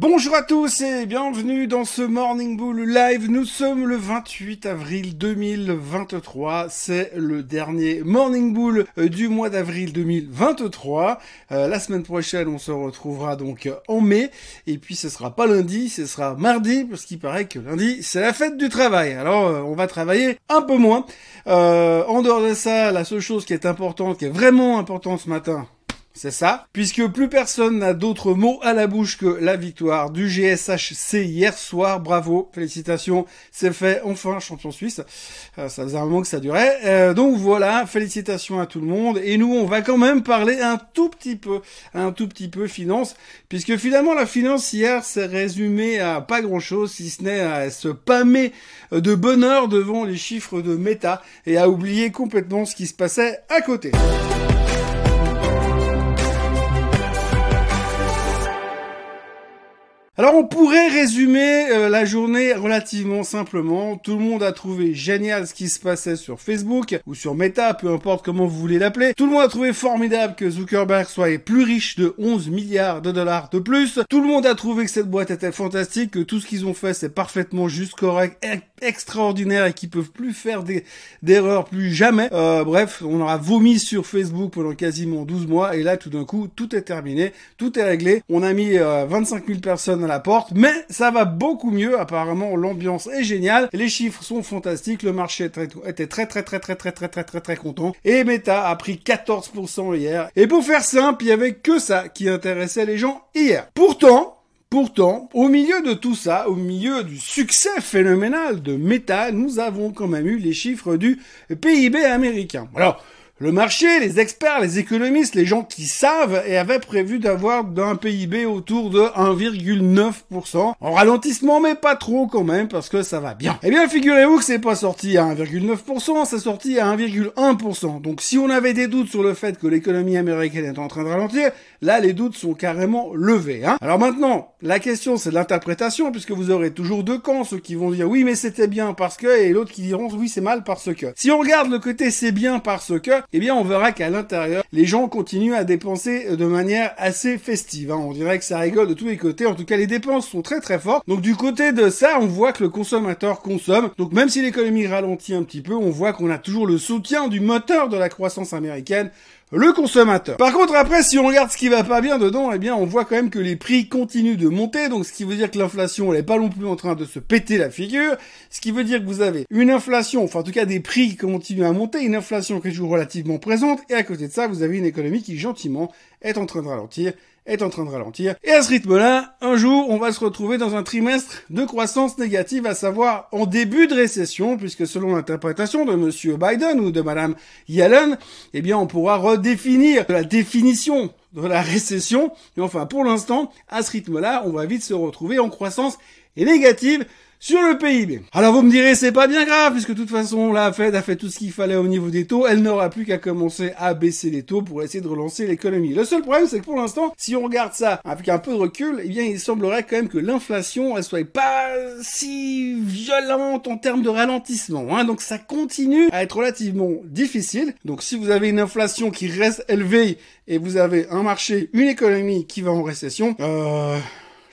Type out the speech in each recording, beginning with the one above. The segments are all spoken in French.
Bonjour à tous et bienvenue dans ce Morning Bull Live. Nous sommes le 28 avril 2023. C'est le dernier Morning Bull euh, du mois d'avril 2023. Euh, la semaine prochaine, on se retrouvera donc en mai. Et puis ce sera pas lundi, ce sera mardi parce qu'il paraît que lundi, c'est la fête du travail. Alors euh, on va travailler un peu moins. en dehors de ça, la seule chose qui est importante, qui est vraiment importante ce matin, c'est ça, puisque plus personne n'a d'autres mots à la bouche que la victoire du GSHC hier soir. Bravo, félicitations, c'est fait, enfin champion suisse. Euh, ça faisait un moment que ça durait. Euh, donc voilà, félicitations à tout le monde. Et nous, on va quand même parler un tout petit peu, un tout petit peu finance, puisque finalement la finance hier s'est résumée à pas grand-chose, si ce n'est à se pâmer de bonheur devant les chiffres de méta et à oublier complètement ce qui se passait à côté. Alors on pourrait résumer euh, la journée relativement simplement. Tout le monde a trouvé génial ce qui se passait sur Facebook ou sur Meta, peu importe comment vous voulez l'appeler. Tout le monde a trouvé formidable que Zuckerberg soit plus riche de 11 milliards de dollars de plus. Tout le monde a trouvé que cette boîte était fantastique, que tout ce qu'ils ont fait c'est parfaitement juste, correct, extraordinaire et qu'ils peuvent plus faire d'erreurs plus jamais. Euh, bref, on aura vomi sur Facebook pendant quasiment 12 mois et là tout d'un coup tout est terminé, tout est réglé. On a mis 25 euh, 000 personnes à la porte, mais ça va beaucoup mieux. Apparemment, l'ambiance est géniale, les chiffres sont fantastiques, le marché était très très très très très très très très très content. Et Meta a pris 14% hier. Et pour faire simple, il y avait que ça qui intéressait les gens hier. Pourtant, Pourtant, au milieu de tout ça, au milieu du succès phénoménal de Meta, nous avons quand même eu les chiffres du PIB américain. Alors, le marché, les experts, les économistes, les gens qui savent et avaient prévu d'avoir d'un PIB autour de 1,9%. En ralentissement, mais pas trop quand même, parce que ça va bien. Eh bien, figurez-vous que c'est pas sorti à 1,9%, c'est sorti à 1,1%. Donc si on avait des doutes sur le fait que l'économie américaine est en train de ralentir, là les doutes sont carrément levés. Hein. Alors maintenant, la question c'est l'interprétation, puisque vous aurez toujours deux camps, ceux qui vont dire oui mais c'était bien parce que, et l'autre qui diront oui c'est mal parce que. Si on regarde le côté c'est bien parce que, eh bien on verra qu'à l'intérieur, les gens continuent à dépenser de manière assez festive. Hein. On dirait que ça rigole de tous les côtés. En tout cas, les dépenses sont très très fortes. Donc du côté de ça, on voit que le consommateur consomme. Donc même si l'économie ralentit un petit peu, on voit qu'on a toujours le soutien du moteur de la croissance américaine le consommateur. Par contre, après, si on regarde ce qui va pas bien dedans, eh bien, on voit quand même que les prix continuent de monter, donc ce qui veut dire que l'inflation, elle est pas non plus en train de se péter la figure, ce qui veut dire que vous avez une inflation, enfin, en tout cas, des prix qui continuent à monter, une inflation qui est toujours relativement présente, et à côté de ça, vous avez une économie qui, gentiment, est en train de ralentir, est en train de ralentir. Et à ce rythme-là, un jour, on va se retrouver dans un trimestre de croissance négative, à savoir en début de récession, puisque selon l'interprétation de monsieur Biden ou de madame Yellen, eh bien, on pourra redéfinir la définition de la récession. Et enfin, pour l'instant, à ce rythme-là, on va vite se retrouver en croissance négative sur le PIB. Alors vous me direz, c'est pas bien grave, puisque de toute façon, la Fed a fait tout ce qu'il fallait au niveau des taux, elle n'aura plus qu'à commencer à baisser les taux pour essayer de relancer l'économie. Le seul problème, c'est que pour l'instant, si on regarde ça avec un peu de recul, eh bien, il semblerait quand même que l'inflation, elle soit pas si violente en termes de ralentissement, hein. donc ça continue à être relativement difficile. Donc si vous avez une inflation qui reste élevée et vous avez un marché, une économie qui va en récession, euh,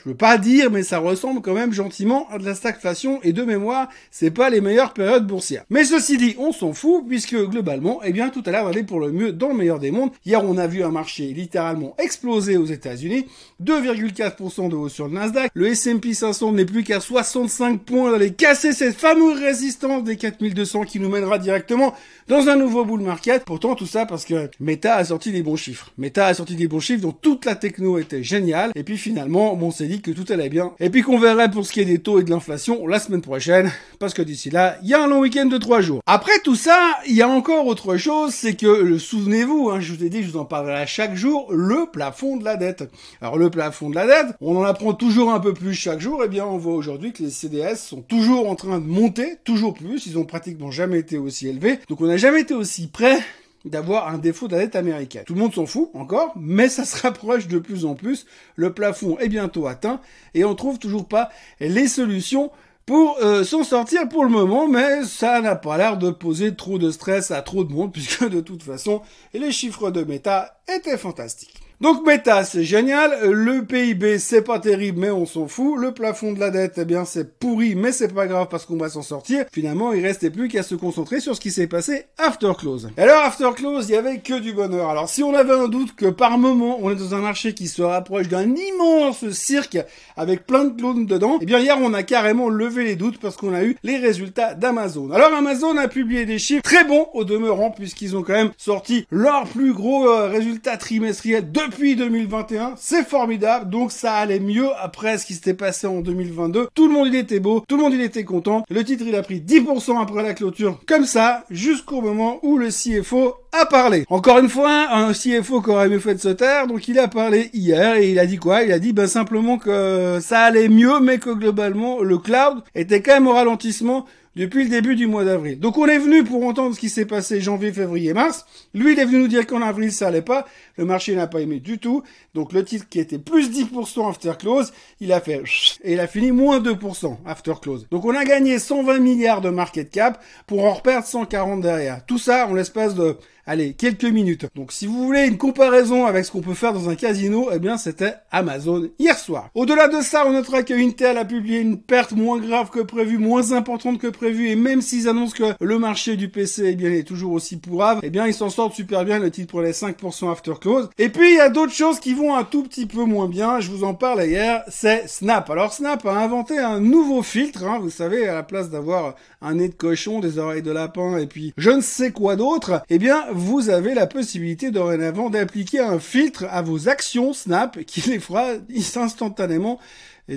je veux pas dire, mais ça ressemble quand même gentiment à de la stagflation et de mémoire, c'est pas les meilleures périodes boursières. Mais ceci dit, on s'en fout puisque globalement, eh bien tout à l'heure va aller pour le mieux dans le meilleur des mondes. Hier, on a vu un marché littéralement exploser aux États-Unis, 2,4% de hausse sur le Nasdaq. Le S&P 500 n'est plus qu'à 65 points d'aller casser cette fameuse résistance des 4200 qui nous mènera directement dans un nouveau bull market. Pourtant tout ça parce que Meta a sorti des bons chiffres. Meta a sorti des bons chiffres dont toute la techno était géniale et puis finalement, bon, c'est que tout allait bien. Et puis qu'on verrait pour ce qui est des taux et de l'inflation la semaine prochaine, parce que d'ici là, il y a un long week-end de trois jours. Après tout ça, il y a encore autre chose, c'est que, souvenez-vous, hein, je vous ai dit, je vous en parlerai à chaque jour, le plafond de la dette. Alors le plafond de la dette, on en apprend toujours un peu plus chaque jour, et eh bien on voit aujourd'hui que les CDS sont toujours en train de monter, toujours plus, ils ont pratiquement jamais été aussi élevés, donc on n'a jamais été aussi près d'avoir un défaut de la dette américaine. Tout le monde s'en fout encore, mais ça se rapproche de plus en plus. Le plafond est bientôt atteint et on trouve toujours pas les solutions pour euh, s'en sortir pour le moment, mais ça n'a pas l'air de poser trop de stress à trop de monde puisque de toute façon les chiffres de méta étaient fantastiques. Donc Meta, c'est génial. Le PIB, c'est pas terrible, mais on s'en fout. Le plafond de la dette, eh bien, c'est pourri, mais c'est pas grave parce qu'on va s'en sortir. Finalement, il restait plus qu'à se concentrer sur ce qui s'est passé after close. Alors, after close, il y avait que du bonheur. Alors, si on avait un doute que par moment, on est dans un marché qui se rapproche d'un immense cirque avec plein de clones dedans, eh bien, hier, on a carrément levé les doutes parce qu'on a eu les résultats d'Amazon. Alors, Amazon a publié des chiffres très bons au demeurant puisqu'ils ont quand même sorti leur plus gros euh, résultat trimestriel depuis 2021. C'est formidable. Donc, ça allait mieux après ce qui s'était passé en 2022. Tout le monde, il était beau. Tout le monde, il était content. Le titre, il a pris 10% après la clôture. Comme ça, jusqu'au moment où le CFO a parlé. Encore une fois, un CFO qui aurait mieux fait de se taire, donc il a parlé hier et il a dit quoi? Il a dit ben simplement que ça allait mieux, mais que globalement le cloud était quand même au ralentissement depuis le début du mois d'avril. Donc on est venu pour entendre ce qui s'est passé janvier, février, mars. Lui, il est venu nous dire qu'en avril, ça allait pas. Le marché n'a pas aimé du tout. Donc le titre qui était plus 10% after close, il a fait et il a fini moins 2% after close. Donc on a gagné 120 milliards de market cap pour en reperdre 140 derrière. Tout ça en l'espace de allez, quelques minutes. Donc si vous voulez une comparaison avec ce qu'on peut faire dans un casino, eh bien c'était Amazon hier soir. Au-delà de ça, on notera que Intel a publié une perte moins grave que prévu, moins importante que prévu, et même s'ils annoncent que le marché du PC eh bien, est toujours aussi pourrave, eh bien ils s'en sortent super bien, le titre pour les 5% after close. Et puis il y a d'autres choses qui vont un tout petit peu moins bien, je vous en parle hier, c'est Snap. Alors Snap a inventé un nouveau filtre, hein, vous savez, à la place d'avoir un nez de cochon, des oreilles de lapin, et puis je ne sais quoi d'autre, eh bien vous avez la possibilité dorénavant d'appliquer un filtre à vos actions Snap qui les fera instantanément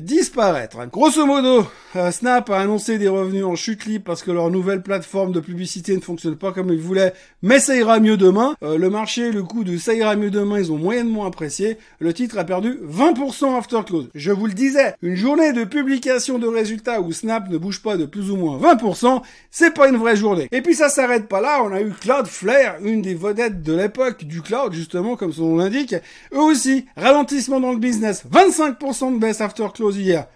disparaître. Grosso modo, euh, Snap a annoncé des revenus en chute libre parce que leur nouvelle plateforme de publicité ne fonctionne pas comme ils voulaient, mais ça ira mieux demain. Euh, le marché, le coup de ça ira mieux demain, ils ont moyennement apprécié. Le titre a perdu 20% after close. Je vous le disais, une journée de publication de résultats où Snap ne bouge pas de plus ou moins 20%, c'est pas une vraie journée. Et puis ça s'arrête pas là, on a eu Cloudflare, une des vedettes de l'époque du cloud, justement, comme son nom l'indique. Eux aussi, ralentissement dans le business, 25% de baisse after close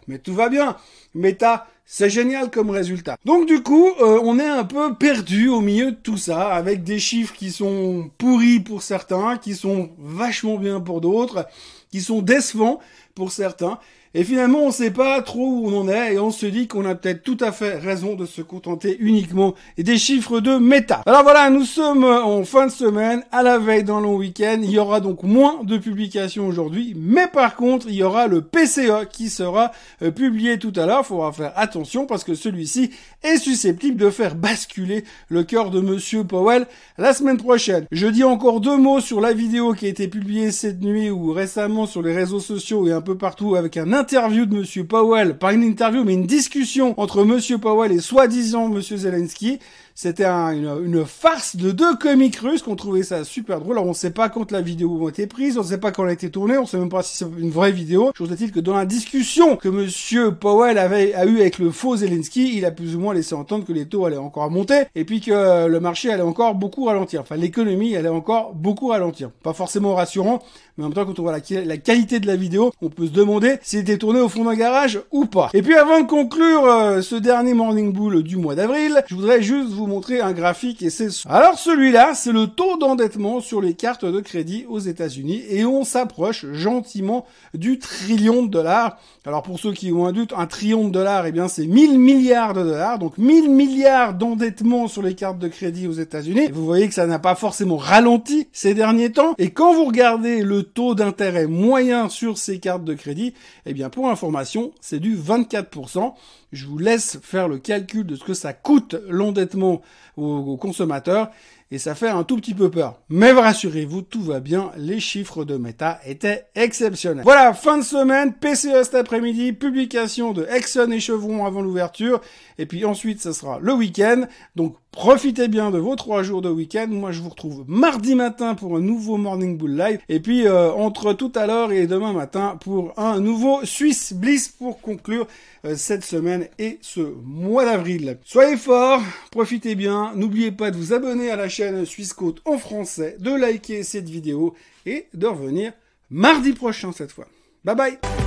Mais tout va bien. Meta, c'est génial comme résultat. Donc du coup, euh, on est un peu perdu au milieu de tout ça, avec des chiffres qui sont pourris pour certains, qui sont vachement bien pour d'autres, qui sont décevants pour certains. Et finalement, on ne sait pas trop où on en est et on se dit qu'on a peut-être tout à fait raison de se contenter uniquement des chiffres de méta. Alors voilà, nous sommes en fin de semaine, à la veille d'un long week-end. Il y aura donc moins de publications aujourd'hui, mais par contre, il y aura le PCE qui sera euh, publié tout à l'heure. Il faudra faire attention parce que celui-ci est susceptible de faire basculer le cœur de Monsieur Powell la semaine prochaine. Je dis encore deux mots sur la vidéo qui a été publiée cette nuit ou récemment sur les réseaux sociaux et un peu partout avec un interview de Monsieur Powell, pas une interview, mais une discussion entre Monsieur Powell et soi-disant Monsieur Zelensky. C'était une, farce de deux comiques russes qu'on trouvait ça super drôle. Alors on sait pas quand la vidéo a été prise, on sait pas quand elle a été tournée, on sait même pas si c'est une vraie vidéo. Chose est-il que dans la discussion que Monsieur Powell avait a eu avec le faux Zelensky, il a plus ou moins laissé entendre que les taux allaient encore monter et puis que le marché allait encore beaucoup ralentir. Enfin l'économie allait encore beaucoup ralentir. Pas forcément rassurant, mais en même temps quand on voit la, qualité de la vidéo, on peut se demander s'il était tourné au fond d'un garage ou pas. Et puis avant de conclure euh, ce dernier Morning Bull du mois d'avril, je voudrais juste vous montrer un graphique et c'est... Alors celui-là, c'est le taux d'endettement sur les cartes de crédit aux États-Unis et on s'approche gentiment du trillion de dollars. Alors pour ceux qui ont un doute, un trillion de dollars, eh bien c'est 1000 milliards de dollars, donc 1000 milliards d'endettement sur les cartes de crédit aux États-Unis. Vous voyez que ça n'a pas forcément ralenti ces derniers temps. Et quand vous regardez le taux d'intérêt moyen sur ces cartes de crédit, eh bien pour information, c'est du 24%. Je vous laisse faire le calcul de ce que ça coûte l'endettement aux, consommateurs et ça fait un tout petit peu peur. Mais rassurez-vous, tout va bien, les chiffres de Meta étaient exceptionnels. Voilà, fin de semaine, PCE cet après-midi, publication de Exxon et Chevron avant l'ouverture, et puis ensuite ce sera le week-end, donc profitez bien de vos trois jours de week-end, moi je vous retrouve mardi matin pour un nouveau Morning Bull Live, et puis euh, entre tout à l'heure et demain matin pour un nouveau Swiss Bliss pour conclure euh, cette semaine et ce mois d'avril. Soyez forts, profitez bien, n'oubliez pas de vous abonner à la chaîne Suisse Côte en français, de liker cette vidéo et de revenir mardi prochain cette fois. Bye bye